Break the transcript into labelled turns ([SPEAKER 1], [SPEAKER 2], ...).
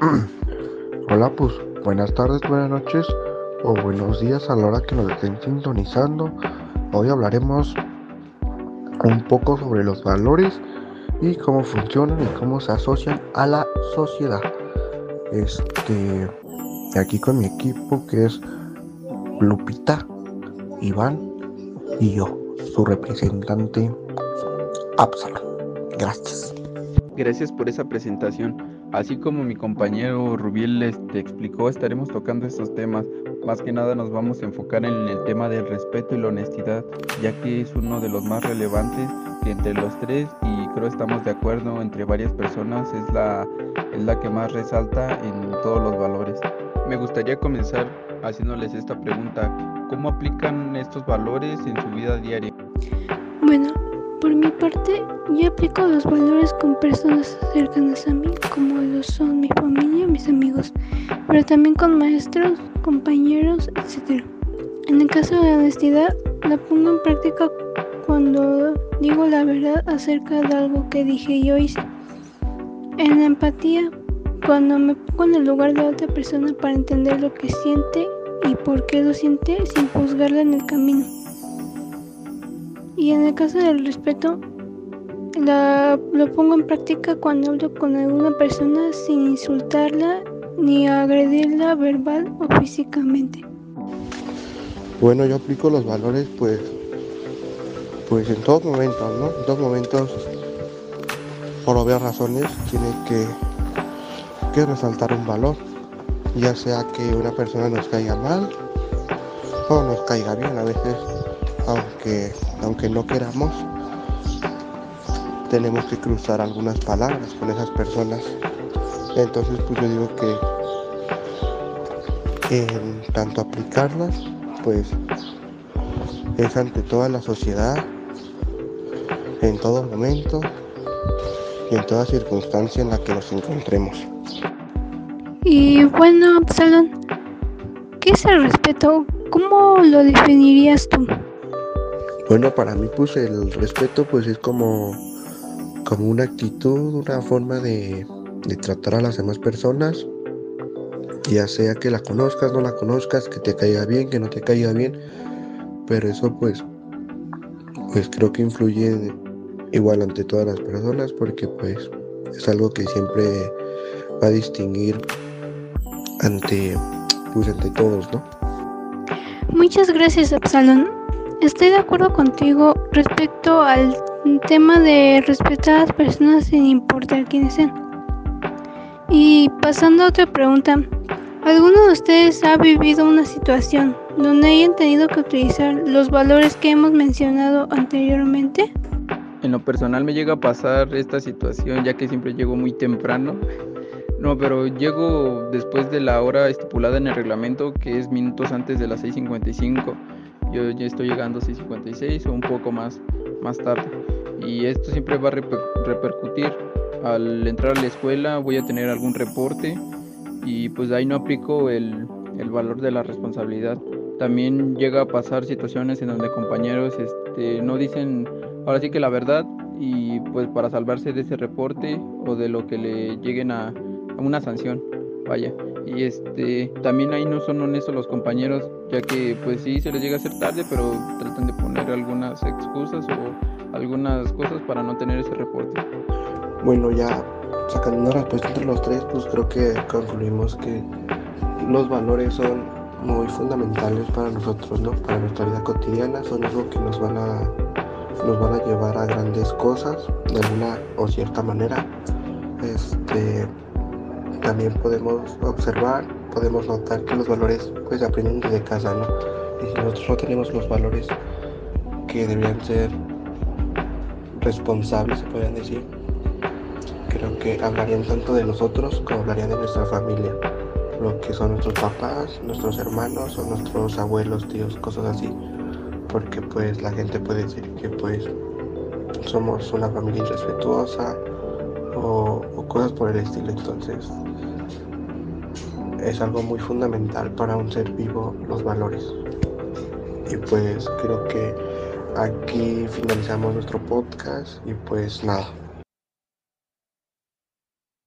[SPEAKER 1] Hola, pues buenas tardes, buenas noches o buenos días a la hora que nos estén sintonizando. Hoy hablaremos un poco sobre los valores y cómo funcionan y cómo se asocian a la sociedad. Este, aquí con mi equipo que es Lupita, Iván y yo, su representante Absalom. Gracias.
[SPEAKER 2] Gracias por esa presentación. Así como mi compañero Rubiel te este, explicó, estaremos tocando estos temas. Más que nada nos vamos a enfocar en el tema del respeto y la honestidad, ya que es uno de los más relevantes entre los tres y creo estamos de acuerdo entre varias personas es la, es la que más resalta en todos los valores. Me gustaría comenzar haciéndoles esta pregunta. ¿Cómo aplican estos valores en su vida diaria?
[SPEAKER 3] Bueno, por mi parte, yo aplico los valores con personas cercanas a mí, como lo son mi familia, mis amigos, pero también con maestros, compañeros, etc. En el caso de la honestidad, la pongo en práctica cuando digo la verdad acerca de algo que dije yo hice. En la empatía, cuando me pongo en el lugar de otra persona para entender lo que siente y por qué lo siente sin juzgarla en el camino. Y en el caso del respeto, lo pongo en práctica cuando hablo con alguna persona sin insultarla ni agredirla verbal o físicamente.
[SPEAKER 1] Bueno, yo aplico los valores pues pues en todos momentos, ¿no? En todos momentos por obvias razones tiene que, que resaltar un valor, ya sea que una persona nos caiga mal o nos caiga bien a veces aunque, aunque no queramos, tenemos que cruzar algunas palabras con esas personas. Entonces, pues yo digo que en tanto aplicarlas, pues es ante toda la sociedad, en todo momento y en toda circunstancia en la que nos encontremos.
[SPEAKER 3] Y bueno, Absalón, ¿qué es el respeto? ¿Cómo lo definirías tú?
[SPEAKER 1] Bueno, para mí pues el respeto pues es como, como una actitud, una forma de, tratar a las demás personas, ya sea que la conozcas, no la conozcas, que te caiga bien, que no te caiga bien, pero eso pues, pues creo que influye igual ante todas las personas porque pues es algo que siempre va a distinguir ante, pues, ante todos, ¿no?
[SPEAKER 3] Muchas gracias, Absalón. Estoy de acuerdo contigo respecto al tema de respetar a las personas sin importar quiénes sean. Y pasando a otra pregunta, ¿alguno de ustedes ha vivido una situación donde hayan tenido que utilizar los valores que hemos mencionado anteriormente?
[SPEAKER 2] En lo personal me llega a pasar esta situación ya que siempre llego muy temprano. No, pero llego después de la hora estipulada en el reglamento que es minutos antes de las 6.55 yo ya estoy llegando a 6.56 o un poco más, más tarde. Y esto siempre va a repercutir. Al entrar a la escuela voy a tener algún reporte y pues ahí no aplico el, el valor de la responsabilidad. También llega a pasar situaciones en donde compañeros este, no dicen ahora sí que la verdad y pues para salvarse de ese reporte o de lo que le lleguen a, a una sanción. Vaya y este también ahí no son honestos los compañeros ya que pues sí se les llega a hacer tarde pero tratan de poner algunas excusas o algunas cosas para no tener ese reporte.
[SPEAKER 1] Bueno ya sacando una respuesta entre los tres pues creo que concluimos que los valores son muy fundamentales para nosotros no para nuestra vida cotidiana son algo que nos van a nos van a llevar a grandes cosas de alguna o cierta manera. Este también podemos observar, podemos notar que los valores pues aprenden desde casa, ¿no? Y si nosotros no tenemos los valores que deberían ser responsables, se podrían decir, creo que hablarían tanto de nosotros como hablarían de nuestra familia, lo que son nuestros papás, nuestros hermanos o nuestros abuelos, tíos, cosas así, porque pues la gente puede decir que pues somos una familia irrespetuosa o, o cosas por el estilo, entonces es algo muy fundamental para un ser vivo los valores. Y pues creo que aquí finalizamos nuestro podcast y pues nada.